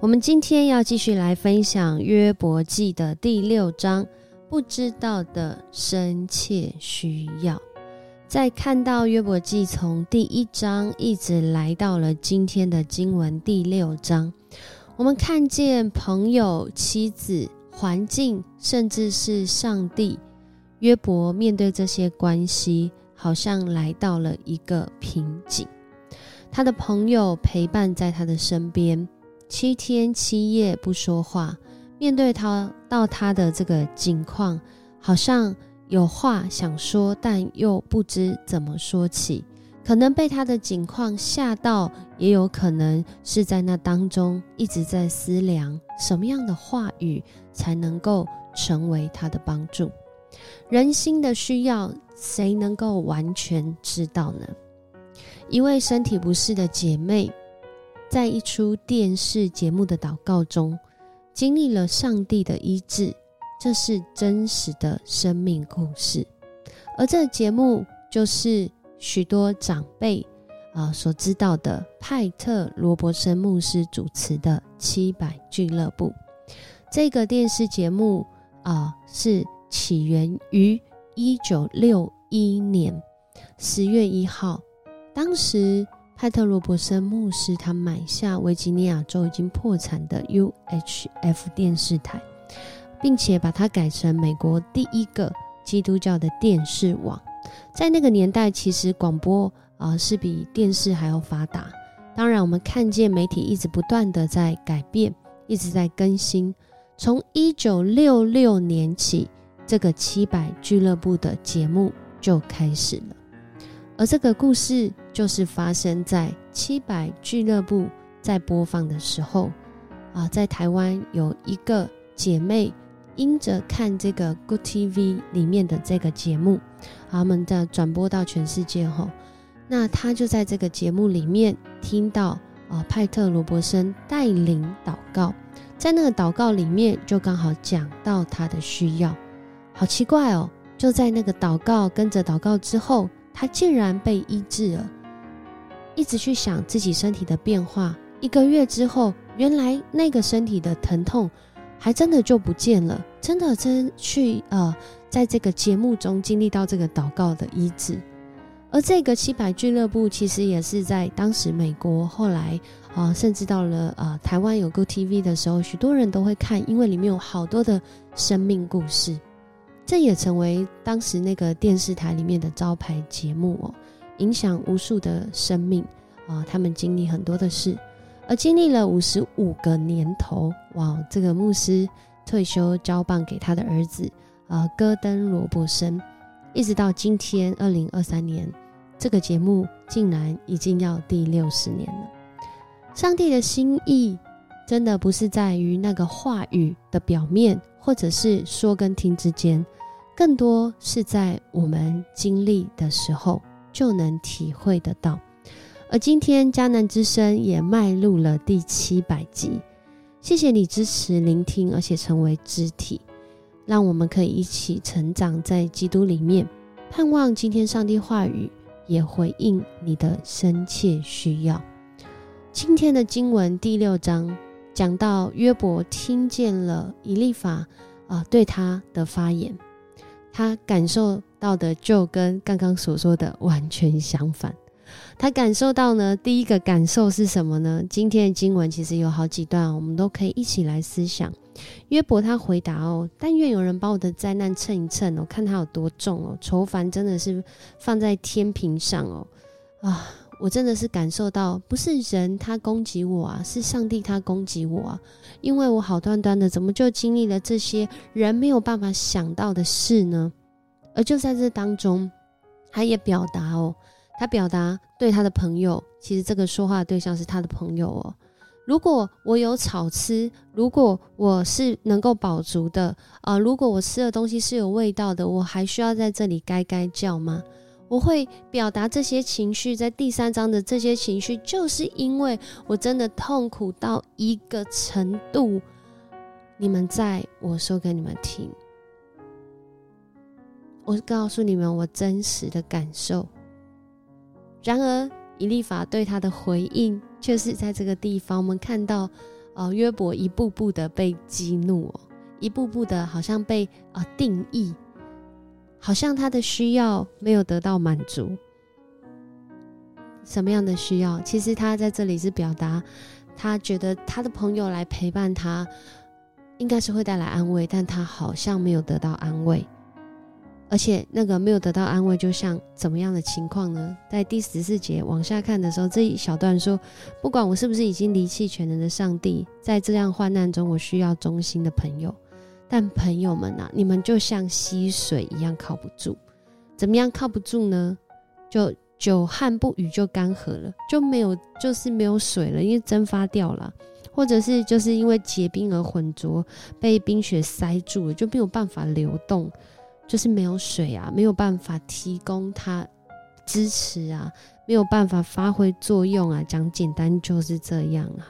我们今天要继续来分享约伯记的第六章，不知道的深切需要。在看到约伯记从第一章一直来到了今天的经文第六章，我们看见朋友、妻子、环境，甚至是上帝，约伯面对这些关系，好像来到了一个瓶颈。他的朋友陪伴在他的身边，七天七夜不说话。面对他到他的这个境况，好像有话想说，但又不知怎么说起。可能被他的境况吓到，也有可能是在那当中一直在思量什么样的话语才能够成为他的帮助。人心的需要，谁能够完全知道呢？一位身体不适的姐妹，在一出电视节目的祷告中，经历了上帝的医治。这是真实的生命故事，而这节目就是许多长辈啊所知道的派特罗伯森牧师主持的七百俱乐部。这个电视节目啊，是起源于一九六一年十月一号。当时，派特罗伯森牧师他买下维吉尼亚州已经破产的 UHF 电视台，并且把它改成美国第一个基督教的电视网。在那个年代，其实广播啊是比电视还要发达。当然，我们看见媒体一直不断的在改变，一直在更新。从一九六六年起，这个七百俱乐部的节目就开始了。而这个故事就是发生在七百俱乐部在播放的时候，啊，在台湾有一个姐妹因着看这个 Good TV 里面的这个节目，他们的转播到全世界后，那她就在这个节目里面听到啊派特罗伯森带领祷告，在那个祷告里面就刚好讲到他的需要，好奇怪哦，就在那个祷告跟着祷告之后。他竟然被医治了，一直去想自己身体的变化。一个月之后，原来那个身体的疼痛还真的就不见了，真的真去呃，在这个节目中经历到这个祷告的医治。而这个七百俱乐部其实也是在当时美国，后来啊，甚至到了呃台湾有 Go TV 的时候，许多人都会看，因为里面有好多的生命故事。这也成为当时那个电视台里面的招牌节目哦，影响无数的生命啊！他们经历很多的事，而经历了五十五个年头，哇！这个牧师退休交棒给他的儿子啊，戈登·罗伯森，一直到今天二零二三年，这个节目竟然已经要第六十年了。上帝的心意真的不是在于那个话语的表面，或者是说跟听之间。更多是在我们经历的时候就能体会得到，而今天迦南之声也迈入了第七百集。谢谢你支持、聆听，而且成为肢体，让我们可以一起成长在基督里面。盼望今天上帝话语也回应你的深切需要。今天的经文第六章讲到约伯听见了以利法啊对他的发言。他感受到的就跟刚刚所说的完全相反。他感受到呢，第一个感受是什么呢？今天的经文其实有好几段，我们都可以一起来思想。约伯他回答哦：“但愿有人把我的灾难称一称哦，看他有多重哦，愁烦真的是放在天平上哦啊。”我真的是感受到，不是人他攻击我啊，是上帝他攻击我啊！因为我好端端的，怎么就经历了这些人没有办法想到的事呢？而就在这当中，他也表达哦，他表达对他的朋友，其实这个说话的对象是他的朋友哦。如果我有草吃，如果我是能够饱足的啊，如果我吃的东西是有味道的，我还需要在这里该该叫吗？我会表达这些情绪，在第三章的这些情绪，就是因为我真的痛苦到一个程度。你们在我说给你们听，我告诉你们我真实的感受。然而，以利法对他的回应，却是在这个地方，我们看到呃，约伯一步步的被激怒，一步步的好像被呃定义，好像他的需要没有得到满足。什么样的需要？其实他在这里是表达，他觉得他的朋友来陪伴他，应该是会带来安慰，但他好像没有得到安慰。而且那个没有得到安慰，就像怎么样的情况呢？在第十四节往下看的时候，这一小段说：不管我是不是已经离弃全能的上帝，在这样患难中，我需要忠心的朋友。但朋友们啊，你们就像溪水一样靠不住。怎么样靠不住呢？就久旱不雨就干涸了，就没有就是没有水了，因为蒸发掉了，或者是就是因为结冰而浑浊，被冰雪塞住了，就没有办法流动。就是没有水啊，没有办法提供它支持啊，没有办法发挥作用啊。讲简单就是这样啊。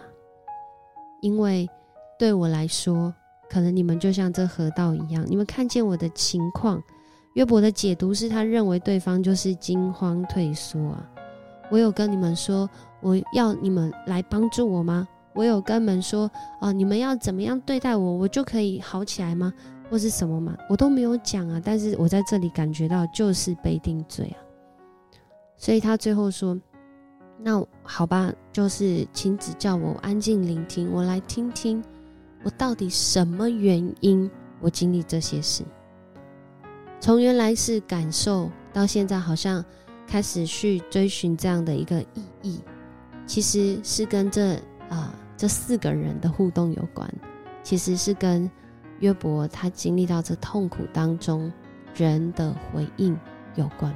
因为对我来说，可能你们就像这河道一样，你们看见我的情况。约伯的解读是他认为对方就是惊慌退缩啊。我有跟你们说我要你们来帮助我吗？我有跟你们说哦，你们要怎么样对待我，我就可以好起来吗？或是什么嘛，我都没有讲啊，但是我在这里感觉到就是被定罪啊，所以他最后说：“那好吧，就是请指教我，安静聆听，我来听听，我到底什么原因我经历这些事？从原来是感受，到现在好像开始去追寻这样的一个意义，其实是跟这啊这四个人的互动有关，其实是跟。”约伯他经历到这痛苦当中，人的回应有关。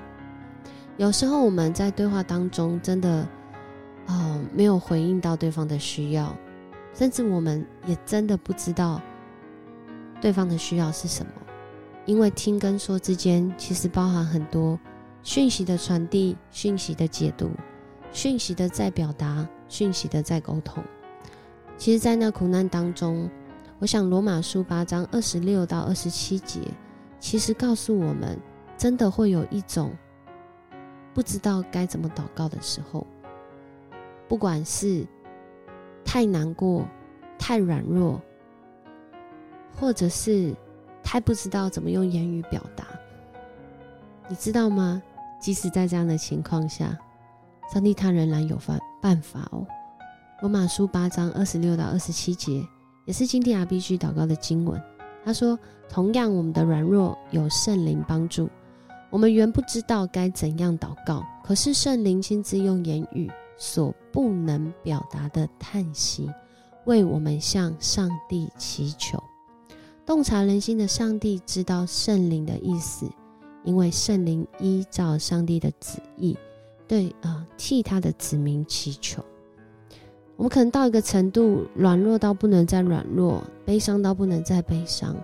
有时候我们在对话当中真的，呃，没有回应到对方的需要，甚至我们也真的不知道对方的需要是什么。因为听跟说之间，其实包含很多讯息的传递、讯息的解读、讯息的再表达、讯息的再沟通。其实，在那苦难当中。我想，罗马书八章二十六到二十七节，其实告诉我们，真的会有一种不知道该怎么祷告的时候，不管是太难过、太软弱，或者是太不知道怎么用言语表达，你知道吗？即使在这样的情况下，上帝他仍然有办办法哦。罗马书八章二十六到二十七节。也是今天啊必须祷告的经文。他说：“同样，我们的软弱有圣灵帮助。我们原不知道该怎样祷告，可是圣灵亲自用言语所不能表达的叹息，为我们向上帝祈求。洞察人心的上帝知道圣灵的意思，因为圣灵依照上帝的旨意，对啊替他的子民祈求。”我们可能到一个程度，软弱到不能再软弱，悲伤到不能再悲伤。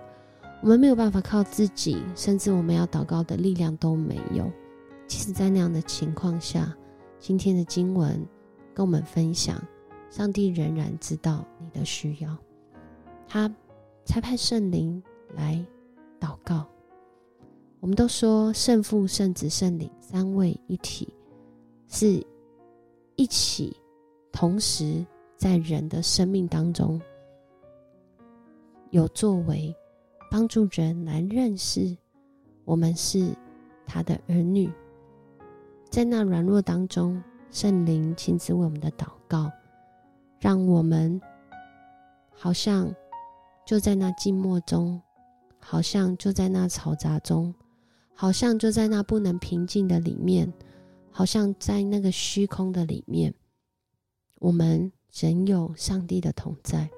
我们没有办法靠自己，甚至我们要祷告的力量都没有。其实，在那样的情况下，今天的经文跟我们分享，上帝仍然知道你的需要，他差派圣灵来祷告。我们都说圣父、圣子、圣灵三位一体，是一起。同时，在人的生命当中，有作为，帮助人来认识我们是他的儿女。在那软弱当中，圣灵亲自为我们的祷告，让我们好像就在那静默中，好像就在那嘈杂中，好像就在那不能平静的里面，好像在那个虚空的里面。我们仍有上帝的同在，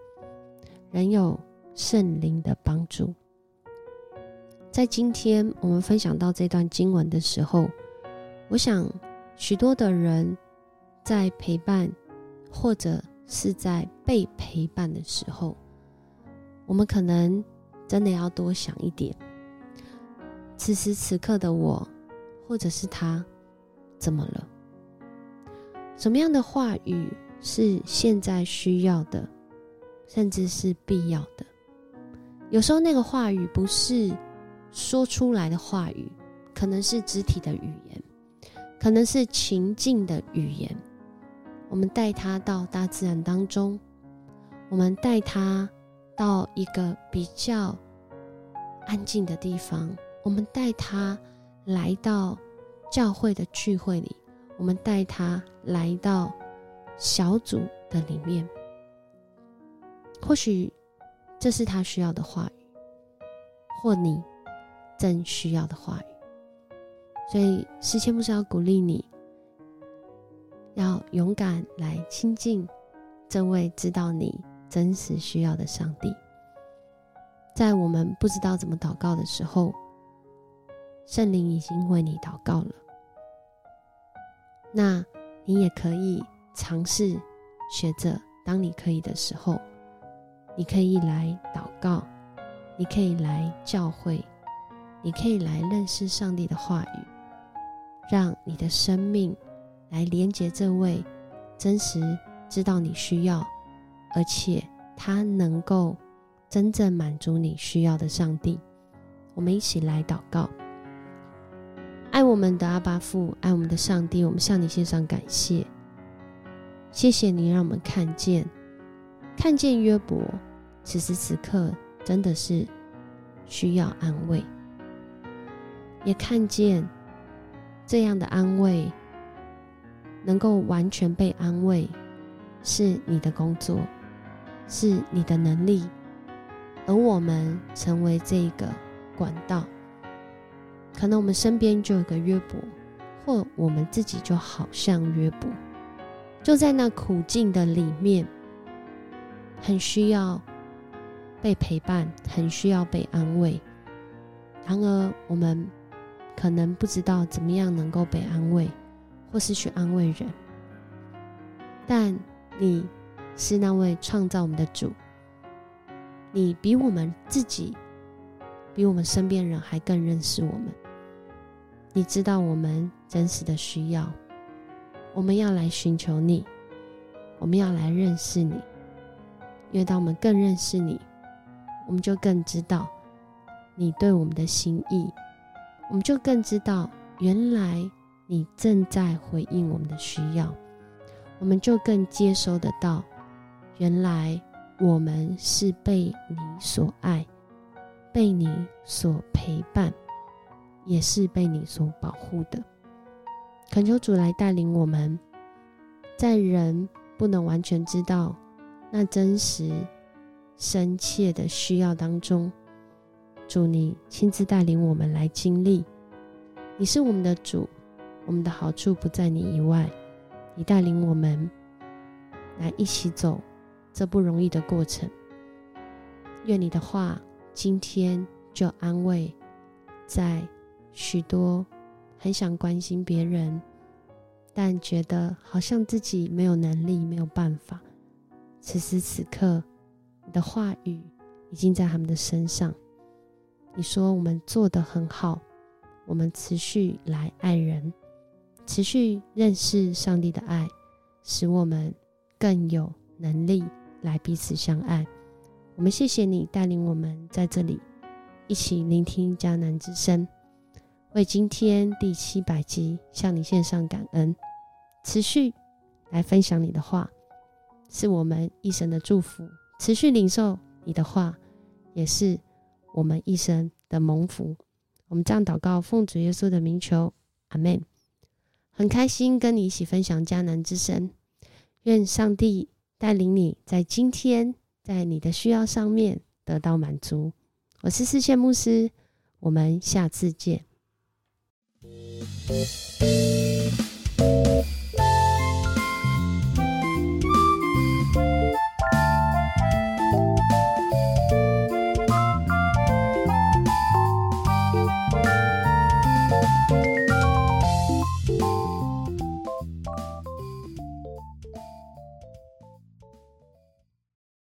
仍有圣灵的帮助。在今天我们分享到这段经文的时候，我想许多的人在陪伴或者是在被陪伴的时候，我们可能真的要多想一点：此时此刻的我，或者是他，怎么了？什么样的话语？是现在需要的，甚至是必要的。有时候那个话语不是说出来的话语，可能是肢体的语言，可能是情境的语言。我们带他到大自然当中，我们带他到一个比较安静的地方，我们带他来到教会的聚会里，我们带他来到小组的里面。或许这是他需要的话语，或你正需要的话语。所以，诗谦不是要鼓励你，要勇敢来亲近这位知道你。真实需要的上帝，在我们不知道怎么祷告的时候，圣灵已经为你祷告了。那你也可以尝试学着，当你可以的时候，你可以来祷告，你可以来教会，你可以来认识上帝的话语，让你的生命来连接这位真实知道你需要。而且他能够真正满足你需要的上帝，我们一起来祷告。爱我们的阿巴父，爱我们的上帝，我们向你献上感谢。谢谢你让我们看见，看见约伯此时此刻真的是需要安慰，也看见这样的安慰能够完全被安慰，是你的工作。是你的能力，而我们成为这个管道。可能我们身边就有个约伯，或我们自己就好像约伯，就在那苦境的里面，很需要被陪伴，很需要被安慰。然而，我们可能不知道怎么样能够被安慰，或是去安慰人。但你。是那位创造我们的主，你比我们自己，比我们身边人还更认识我们。你知道我们真实的需要，我们要来寻求你，我们要来认识你。因为当我们更认识你，我们就更知道你对我们的心意，我们就更知道原来你正在回应我们的需要，我们就更接收得到。原来我们是被你所爱，被你所陪伴，也是被你所保护的。恳求主来带领我们，在人不能完全知道那真实深切的需要当中，主你亲自带领我们来经历。你是我们的主，我们的好处不在你以外。你带领我们来一起走。这不容易的过程，愿你的话今天就安慰在许多很想关心别人，但觉得好像自己没有能力、没有办法。此时此刻，你的话语已经在他们的身上。你说我们做得很好，我们持续来爱人，持续认识上帝的爱，使我们更有能力。来彼此相爱，我们谢谢你带领我们在这里一起聆听迦南之声，为今天第七百集向你献上感恩，持续来分享你的话，是我们一生的祝福；持续领受你的话，也是我们一生的蒙福。我们这样祷告，奉主耶稣的名求，阿门。很开心跟你一起分享迦南之声，愿上帝。带领你在今天，在你的需要上面得到满足。我是四线牧师，我们下次见。